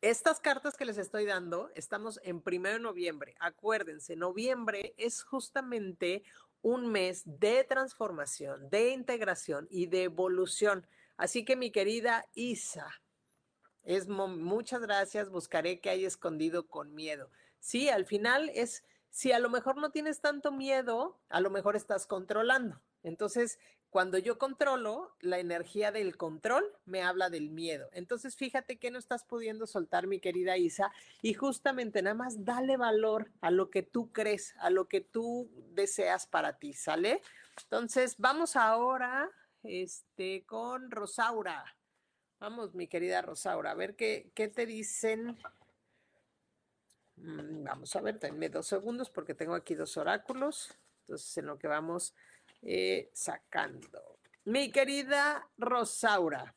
estas cartas que les estoy dando, estamos en primero de noviembre. Acuérdense, noviembre es justamente un mes de transformación, de integración y de evolución. Así que mi querida Isa, es muchas gracias, buscaré que haya escondido con miedo. Sí, al final es, si a lo mejor no tienes tanto miedo, a lo mejor estás controlando. Entonces, cuando yo controlo, la energía del control me habla del miedo. Entonces, fíjate que no estás pudiendo soltar, mi querida Isa, y justamente nada más dale valor a lo que tú crees, a lo que tú deseas para ti, ¿sale? Entonces, vamos ahora este, con Rosaura. Vamos, mi querida Rosaura, a ver qué, qué te dicen vamos a ver, denme dos segundos porque tengo aquí dos oráculos. Entonces, en lo que vamos eh, sacando. Mi querida Rosaura,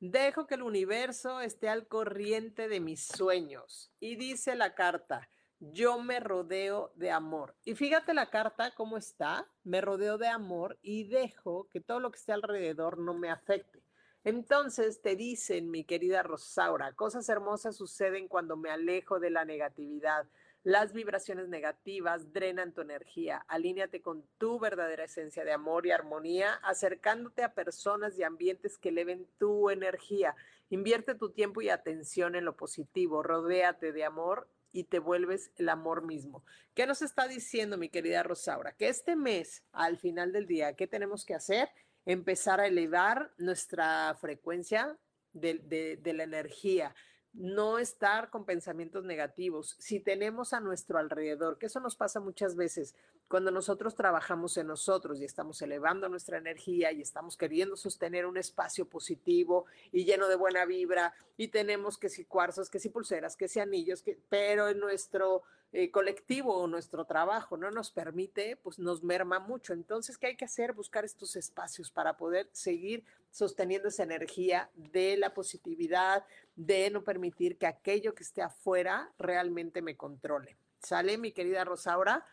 dejo que el universo esté al corriente de mis sueños. Y dice la carta, yo me rodeo de amor. Y fíjate la carta cómo está, me rodeo de amor y dejo que todo lo que esté alrededor no me afecte. Entonces te dicen, mi querida Rosaura, cosas hermosas suceden cuando me alejo de la negatividad. Las vibraciones negativas drenan tu energía. Alíneate con tu verdadera esencia de amor y armonía, acercándote a personas y ambientes que eleven tu energía. Invierte tu tiempo y atención en lo positivo. Rodéate de amor y te vuelves el amor mismo. ¿Qué nos está diciendo mi querida Rosaura? Que este mes, al final del día, ¿qué tenemos que hacer? Empezar a elevar nuestra frecuencia de, la energía, no estar con pensamientos negativos. Si tenemos a nuestro alrededor, que eso nos pasa muchas veces, cuando nosotros trabajamos en nosotros y estamos elevando nuestra energía y estamos queriendo sostener un espacio positivo y lleno de buena vibra y tenemos que si cuarzos, que si pulseras, que si anillos, que, pero en nuestro eh, colectivo o nuestro trabajo no nos permite, pues nos merma mucho. Entonces, ¿qué hay que hacer? Buscar estos espacios para poder seguir sosteniendo esa energía de la positividad, de no permitir que aquello que esté afuera realmente me controle. ¿Sale, mi querida Rosaura?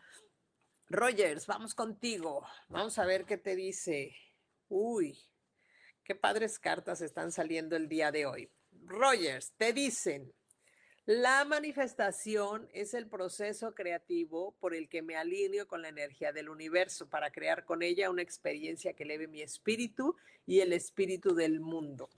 Rogers, vamos contigo. Vamos a ver qué te dice. Uy, qué padres cartas están saliendo el día de hoy. Rogers, te dicen, la manifestación es el proceso creativo por el que me alineo con la energía del universo para crear con ella una experiencia que eleve mi espíritu y el espíritu del mundo.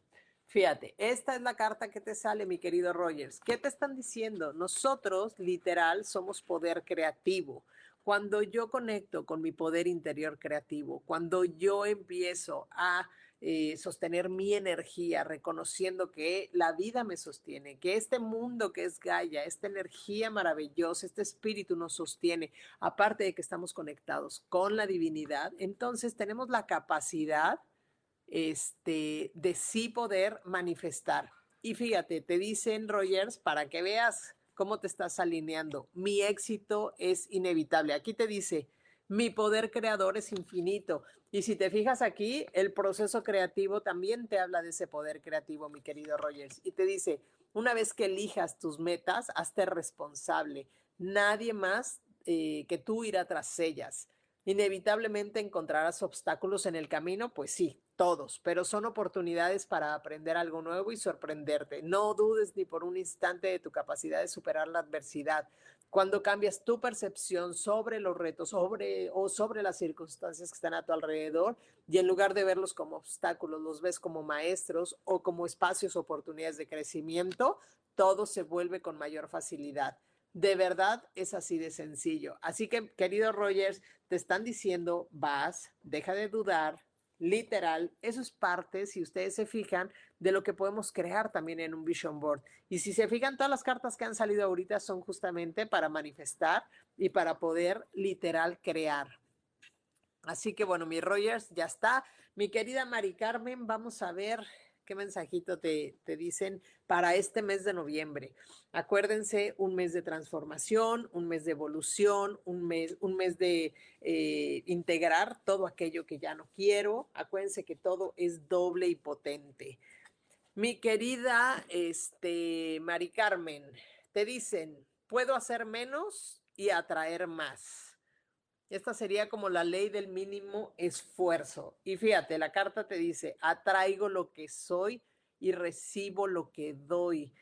Fíjate, esta es la carta que te sale, mi querido Rogers. ¿Qué te están diciendo? Nosotros, literal, somos poder creativo. Cuando yo conecto con mi poder interior creativo, cuando yo empiezo a eh, sostener mi energía, reconociendo que la vida me sostiene, que este mundo que es Gaia, esta energía maravillosa, este espíritu nos sostiene, aparte de que estamos conectados con la divinidad, entonces tenemos la capacidad este, de sí poder manifestar. Y fíjate, te dicen Rogers, para que veas cómo te estás alineando. Mi éxito es inevitable. Aquí te dice, Mi poder creador es infinito. Y si te fijas aquí, el proceso creativo también te habla de ese poder creativo, mi querido Rogers. Y te dice, una vez que elijas tus metas, hazte responsable. Nadie más eh, que tú irá tras ellas. Inevitablemente encontrarás obstáculos en el camino, pues sí, todos, pero son oportunidades para aprender algo nuevo y sorprenderte. No dudes ni por un instante de tu capacidad de superar la adversidad. Cuando cambias tu percepción sobre los retos sobre, o sobre las circunstancias que están a tu alrededor y en lugar de verlos como obstáculos, los ves como maestros o como espacios, oportunidades de crecimiento, todo se vuelve con mayor facilidad. De verdad es así de sencillo. Así que, querido Rogers, te están diciendo, vas, deja de dudar, literal, eso es parte, si ustedes se fijan, de lo que podemos crear también en un vision board. Y si se fijan, todas las cartas que han salido ahorita son justamente para manifestar y para poder literal crear. Así que bueno, mi Rogers ya está. Mi querida Mari Carmen, vamos a ver qué mensajito te, dicen para este mes de noviembre. Acuérdense, un mes de transformación, un mes de evolución, un mes, un mes de eh, integrar todo aquello que ya no quiero. Acuérdense que todo es doble y potente. Mi querida este, Mari Carmen, te dicen, puedo hacer menos y atraer más. Esta sería como la ley del mínimo esfuerzo. Y fíjate, la carta te dice, atraigo lo que soy y recibo lo que doy.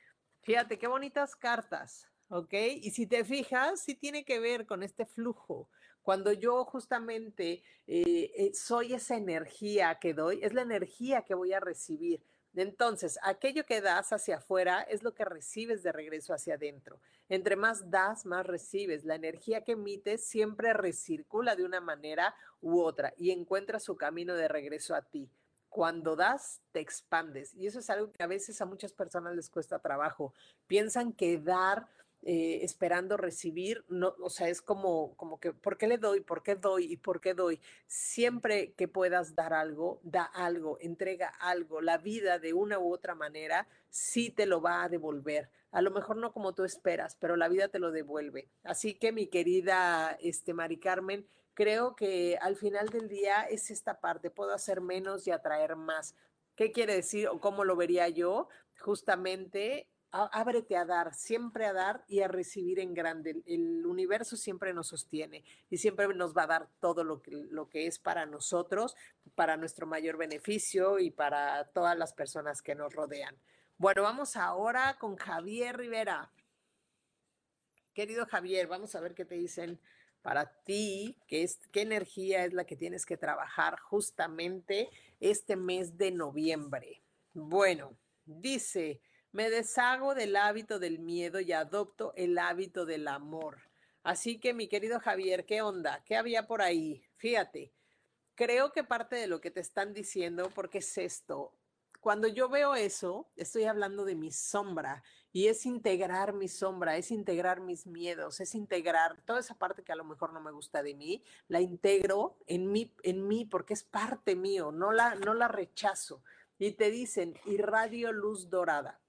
Fíjate, qué bonitas cartas, ¿ok? Y si te fijas, sí tiene que ver con este flujo. Cuando yo justamente eh, eh, soy esa energía que doy, es la energía que voy a recibir. Entonces, aquello que das hacia afuera es lo que recibes de regreso hacia adentro. Entre más das, más recibes. La energía que emites siempre recircula de una manera u otra y encuentra su camino de regreso a ti. Cuando das, te expandes. Y eso es algo que a veces a muchas personas les cuesta trabajo. Piensan que dar eh, esperando recibir, no, o sea, es como, como que, ¿por qué le doy? ¿Por qué doy? ¿Y por qué doy? Siempre que puedas dar algo, da algo, entrega algo. La vida de una u otra manera sí te lo va a devolver. A lo mejor no como tú esperas, pero la vida te lo devuelve. Así que mi querida este, Mari Carmen, creo que al final del día es esta parte, puedo hacer menos y atraer más. ¿Qué quiere decir o cómo lo vería yo? Justamente ábrete a dar, siempre a dar y a recibir en grande. El universo siempre nos sostiene y siempre nos va a dar todo lo que, lo que es para nosotros, para nuestro mayor beneficio y para todas las personas que nos rodean. Bueno, vamos ahora con Javier Rivera. Querido Javier, vamos a ver qué te dicen para ti, qué, qué energía es la que tienes que trabajar justamente este mes de noviembre. Bueno, dice... Me deshago del hábito del miedo y adopto el hábito del amor. Así que, mi querido Javier, ¿qué onda? ¿Qué había por ahí? Fíjate, creo que parte de lo que te están diciendo, porque es esto, cuando yo veo eso, estoy hablando de mi sombra y es integrar mi sombra, es integrar mis miedos, es integrar toda esa parte que a lo mejor no me gusta de mí, la integro en mí, en mí porque es parte mío, no la, no la rechazo. Y te dicen, irradio luz dorada.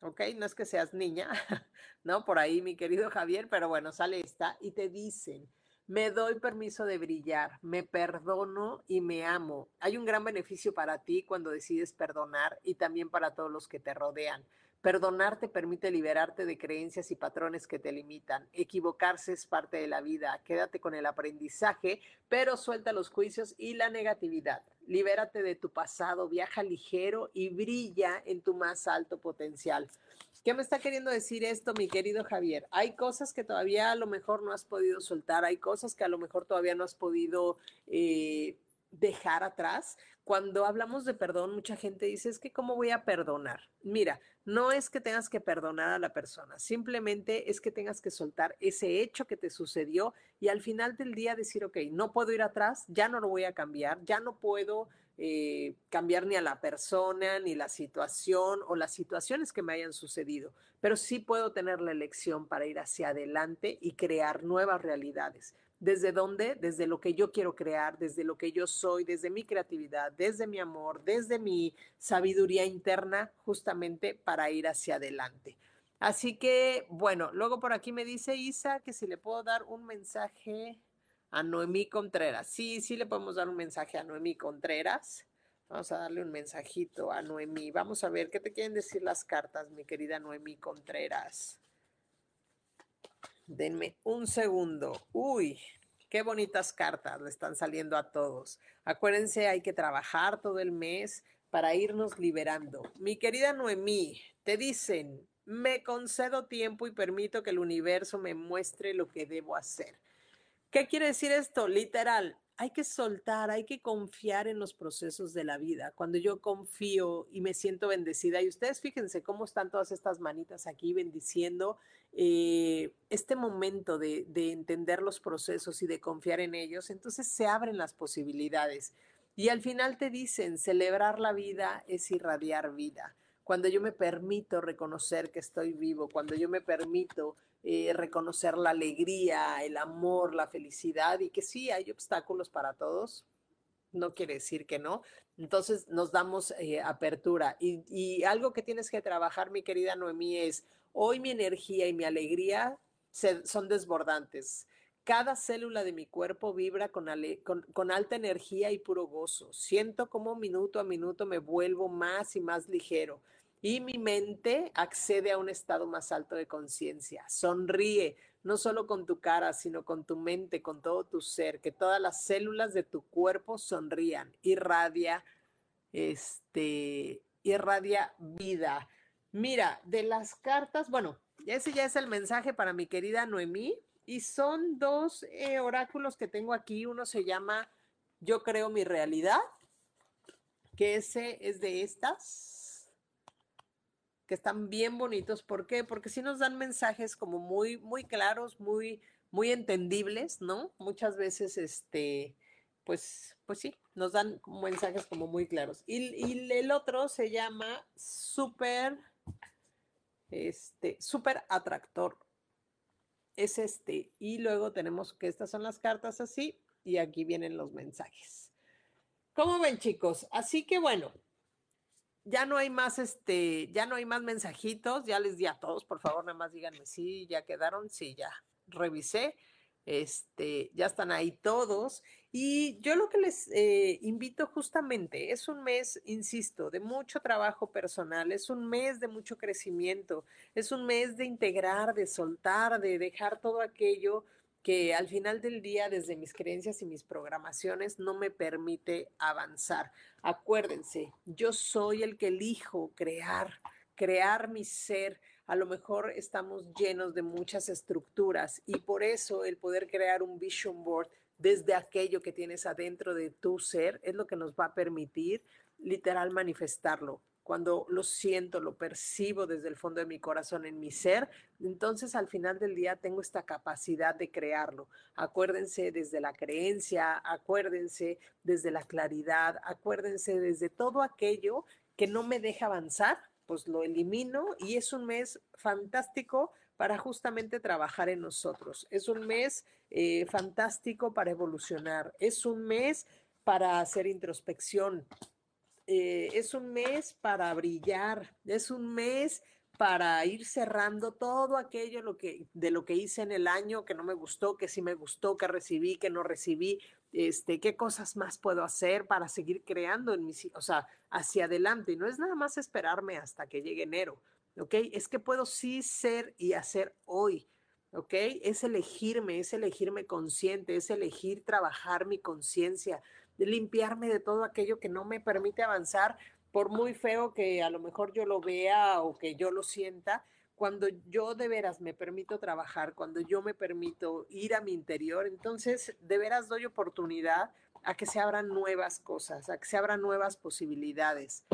¿Ok? No es que seas niña, ¿no? Por ahí, mi querido Javier, pero bueno, sale esta y te dicen, me doy permiso de brillar, me perdono y me amo. Hay un gran beneficio para ti cuando decides perdonar y también para todos los que te rodean. Perdonar te permite liberarte de creencias y patrones que te limitan. Equivocarse es parte de la vida. Quédate con el aprendizaje, pero suelta los juicios y la negatividad. Libérate de tu pasado, viaja ligero y brilla en tu más alto potencial. ¿Qué me está queriendo decir esto, mi querido Javier? Hay cosas que todavía a lo mejor no has podido soltar, hay cosas que a lo mejor todavía no has podido eh, dejar atrás. Cuando hablamos de perdón, mucha gente dice, es que ¿cómo voy a perdonar? Mira, no es que tengas que perdonar a la persona, simplemente es que tengas que soltar ese hecho que te sucedió y al final del día decir, ok, no puedo ir atrás, ya no lo voy a cambiar, ya no puedo eh, cambiar ni a la persona, ni la situación o las situaciones que me hayan sucedido, pero sí puedo tener la elección para ir hacia adelante y crear nuevas realidades. ¿Desde dónde? Desde lo que yo quiero crear, desde lo que yo soy, desde mi creatividad, desde mi amor, desde mi sabiduría interna, justamente para ir hacia adelante. Así que, bueno, luego por aquí me dice Isa que si le puedo dar un mensaje a Noemí Contreras. Sí, sí le podemos dar un mensaje a Noemí Contreras. Vamos a darle un mensajito a Noemí. Vamos a ver qué te quieren decir las cartas, mi querida Noemí Contreras. Denme un segundo. Uy, qué bonitas cartas le están saliendo a todos. Acuérdense, hay que trabajar todo el mes para irnos liberando. Mi querida Noemí, te dicen, me concedo tiempo y permito que el universo me muestre lo que debo hacer. ¿Qué quiere decir esto? Literal, hay que soltar, hay que confiar en los procesos de la vida. Cuando yo confío y me siento bendecida, y ustedes fíjense cómo están todas estas manitas aquí bendiciendo eh, este momento de, de entender los procesos y de confiar en ellos, entonces se abren las posibilidades. Y al final te dicen, celebrar la vida es irradiar vida. Cuando yo me permito reconocer que estoy vivo, cuando yo me permito eh, reconocer la alegría, el amor, la felicidad y que sí hay obstáculos para todos, no quiere decir que no. Entonces nos damos eh, apertura. Y, algo que tienes que trabajar, mi querida Noemí, es hoy mi energía y mi alegría son desbordantes. Cada célula de mi cuerpo vibra con, alta energía y puro gozo. Siento como minuto a minuto me vuelvo más y más ligero y mi mente accede a un estado más alto de conciencia. Sonríe, no solo con tu cara, sino con tu mente, con todo tu ser, que todas las células de tu cuerpo sonrían, irradia, este, irradia vida. Mira, de las cartas, bueno, ese ya es el mensaje para mi querida Noemí, y son dos eh, oráculos que tengo aquí. Uno se llama Yo creo mi realidad, que ese es de estas que están bien bonitos. ¿Por qué? Porque sí nos dan mensajes como muy, muy claros, muy, muy entendibles, ¿no? Muchas veces, este, pues, pues sí, nos dan mensajes como muy claros. Y, y el otro se llama súper, este, súper atractor. Es este. Y luego tenemos que estas son las cartas así y aquí vienen los mensajes. ¿Cómo ven, chicos? Así que bueno, ya no hay más, este, ya no hay más mensajitos, ya les di a todos, por favor, nada más díganme si ya quedaron, sí, ya revisé, este, ya están ahí todos. Y yo lo que les eh, invito justamente es un mes, insisto, de mucho trabajo personal, es un mes de mucho crecimiento, es un mes de integrar, de soltar, de dejar todo aquello que al final del día, desde mis creencias y mis programaciones, no me permite avanzar. Acuérdense, yo soy el que elijo crear, crear mi ser. A lo mejor estamos llenos de muchas estructuras y por eso el poder crear un vision board desde aquello que tienes adentro de tu ser es lo que nos va a permitir literal manifestarlo cuando lo siento, lo percibo desde el fondo de mi corazón, en mi ser, entonces al final del día tengo esta capacidad de crearlo. Acuérdense desde la creencia, acuérdense desde la claridad, acuérdense desde todo aquello que no me deja avanzar, pues lo elimino y es un mes fantástico para justamente trabajar en nosotros. Es un mes eh, fantástico para evolucionar. Es un mes para hacer introspección, eh, es un mes para brillar, es un mes para ir cerrando todo aquello lo que, de lo que hice en el año que no me gustó, que sí me gustó, que recibí, que no recibí, este, qué cosas más puedo hacer para seguir creando en mis, o sea, hacia adelante. Y no es nada más esperarme hasta que llegue enero, ¿ok? Es que puedo sí ser y hacer hoy, ¿ok? Es elegirme, es elegirme consciente, es elegir trabajar mi conciencia, limpiarme de todo aquello que no me permite avanzar, por muy feo que a lo mejor yo lo vea o que yo lo sienta, cuando yo de veras me permito trabajar, cuando yo me permito ir a mi interior, entonces de veras doy oportunidad a que se abran nuevas cosas, a que se abran nuevas posibilidades.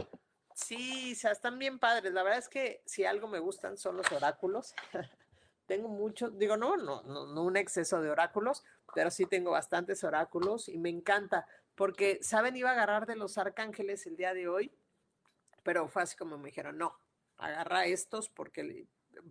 Sí, o sea, están bien padres. La verdad es que si algo me gustan son los oráculos. tengo muchos, digo, no, no, no, no un exceso de oráculos, pero sí tengo bastantes oráculos y me encanta porque, ¿saben? Iba a agarrar de los arcángeles el día de hoy, pero fue así como me dijeron, no, agarra estos porque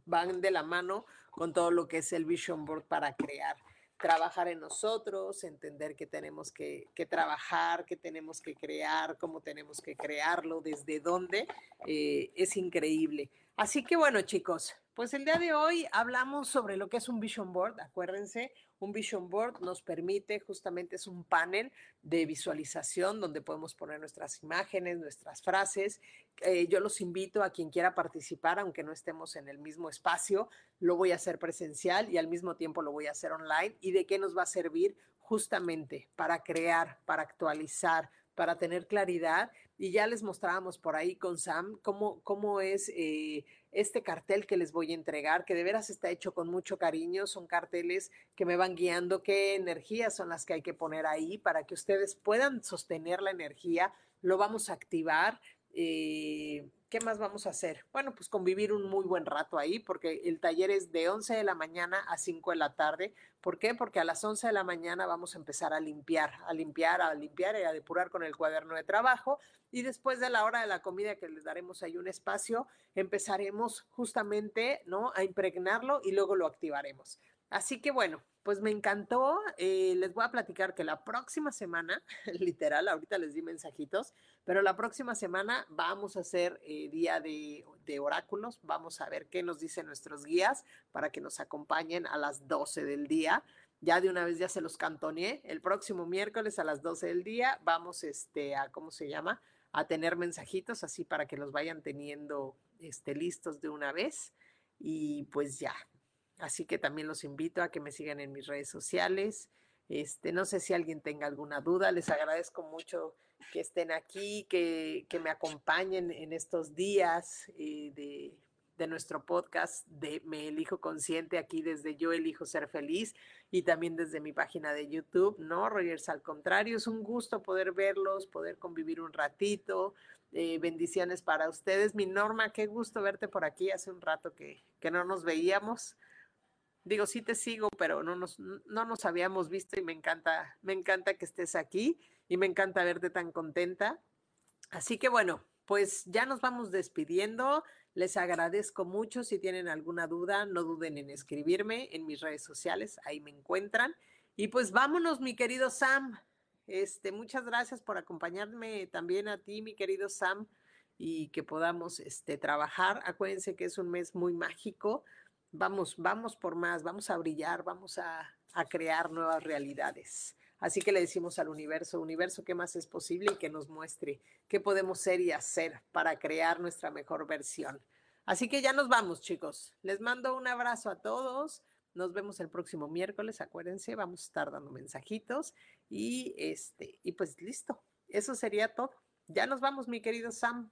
van de la mano con todo lo que es el Vision Board para crear, trabajar en nosotros, entender que tenemos que, trabajar, que tenemos que crear, cómo tenemos que crearlo, desde dónde, eh, es increíble. Así que bueno, chicos, Pues el día de hoy hablamos sobre lo que es un vision board. Acuérdense, un vision board nos permite, justamente es un panel de visualización donde podemos poner nuestras imágenes, nuestras frases. Eh, yo los invito a quien quiera participar, aunque no estemos en el mismo espacio, lo voy a hacer presencial y al mismo tiempo lo voy a hacer online. ¿Y de qué nos va a servir? Justamente para crear, para actualizar, para tener claridad. Y ya les mostrábamos por ahí con Sam cómo, cómo es eh, este cartel que les voy a entregar, que de veras está hecho con mucho cariño. Son carteles que me van guiando qué energías son las que hay que poner ahí para que ustedes puedan sostener la energía. Lo vamos a activar. Eh, ¿Qué más vamos a hacer? Bueno, pues convivir un muy buen rato ahí, porque el taller es de 11 de la mañana a 5 de la tarde. ¿Por qué? Porque a las 11 de la mañana vamos a empezar a limpiar, a limpiar, a limpiar y a depurar con el cuaderno de trabajo. Y después de la hora de la comida, que les daremos ahí un espacio, empezaremos justamente ¿no? a impregnarlo y luego lo activaremos. Así que bueno, pues me encantó. Eh, les voy a platicar que la próxima semana, literal, ahorita les di mensajitos, pero la próxima semana vamos a hacer eh, día de, oráculos. Vamos a ver qué nos dicen nuestros guías para que nos acompañen a las 12 del día. Ya de una vez ya se los cantoneé. El próximo miércoles a las 12 del día vamos este, a, ¿cómo se llama? A tener mensajitos así para que los vayan teniendo este, listos de una vez. Y pues ya, Así que también los invito a que me sigan en mis redes sociales. Este, no sé si alguien tenga alguna duda, les agradezco mucho que estén aquí, que, que me acompañen en estos días eh, de, de, nuestro podcast de Me Elijo Consciente, aquí desde Yo Elijo Ser Feliz y también desde mi página de YouTube, ¿no? Rogers, al contrario, es un gusto poder verlos, poder convivir un ratito. Eh, bendiciones para ustedes. Mi Norma, qué gusto verte por aquí. Hace un rato que, que no nos veíamos digo, sí te sigo, pero no nos, no nos habíamos visto y me encanta, me encanta que estés aquí y me encanta verte tan contenta. Así que bueno, pues ya nos vamos despidiendo. Les agradezco mucho. Si tienen alguna duda, no duden en escribirme en mis redes sociales, ahí me encuentran. Y pues vámonos, mi querido Sam. Este, muchas gracias por acompañarme también a ti, mi querido Sam, y que podamos este, trabajar. Acuérdense que es un mes muy mágico vamos, vamos por más, vamos a brillar, vamos a, crear nuevas realidades. Así que le decimos al universo, universo, ¿qué más es posible y que nos muestre qué podemos ser y hacer para crear nuestra mejor versión? Así que ya nos vamos, chicos. Les mando un abrazo a todos. Nos vemos el próximo miércoles, acuérdense, vamos a estar dando mensajitos y este y pues listo. Eso sería todo. Ya nos vamos, mi querido Sam.